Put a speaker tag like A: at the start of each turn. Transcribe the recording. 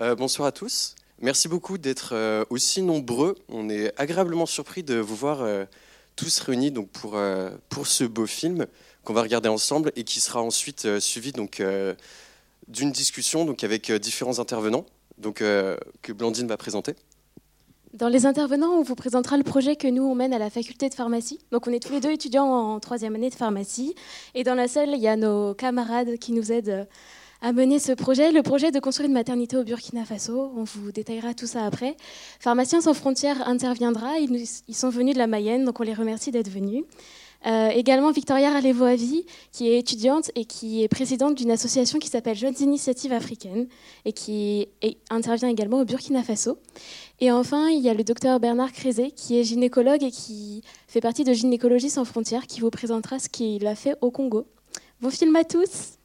A: Euh, bonsoir à tous. Merci beaucoup d'être euh, aussi nombreux. On est agréablement surpris de vous voir euh, tous réunis donc, pour, pour ce beau film qu'on va regarder ensemble et qui sera ensuite suivi donc, d'une discussion donc, avec différents intervenants donc, que Blandine va présenter.
B: Dans les intervenants, on vous présentera le projet que nous, on mène à la faculté de pharmacie. Donc on est tous les deux étudiants en troisième année de pharmacie. Et dans la salle, il y a nos camarades qui nous aident à mener ce projet, le projet de construire une maternité au Burkina Faso. On vous détaillera tout ça après. Pharmaciens sans frontières interviendra. Ils, sont venus de la Mayenne, donc on les remercie d'être venus. Euh, également Victoria Ralevo-Avi, qui est étudiante et qui est présidente d'une association qui s'appelle Jeunes Initiatives Africaines et qui intervient également au Burkina Faso. Et enfin, il y a le docteur Bernard Crézé, qui est gynécologue et qui fait partie de Gynécologie sans frontières, qui vous présentera ce qu'il a fait au Congo. Bon film à tous